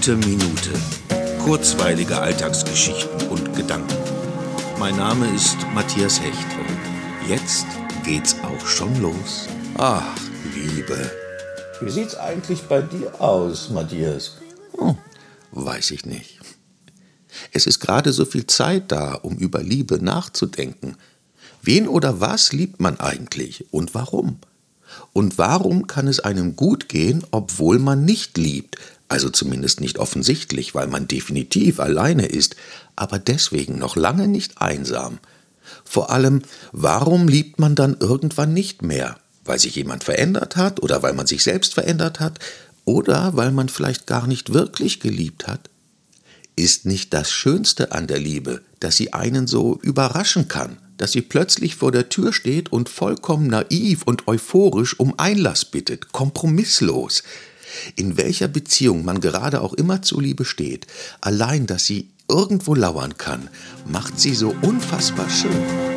Gute Minute. Kurzweilige Alltagsgeschichten und Gedanken. Mein Name ist Matthias Hecht und jetzt geht's auch schon los. Ach, Liebe. Wie sieht's eigentlich bei dir aus, Matthias? Hm, weiß ich nicht. Es ist gerade so viel Zeit da, um über Liebe nachzudenken. Wen oder was liebt man eigentlich und warum? Und warum kann es einem gut gehen, obwohl man nicht liebt? Also zumindest nicht offensichtlich, weil man definitiv alleine ist, aber deswegen noch lange nicht einsam. Vor allem, warum liebt man dann irgendwann nicht mehr? Weil sich jemand verändert hat oder weil man sich selbst verändert hat oder weil man vielleicht gar nicht wirklich geliebt hat? Ist nicht das Schönste an der Liebe, dass sie einen so überraschen kann, dass sie plötzlich vor der Tür steht und vollkommen naiv und euphorisch um Einlass bittet, kompromisslos. In welcher Beziehung man gerade auch immer zu Liebe steht, allein, dass sie irgendwo lauern kann, macht sie so unfassbar schön.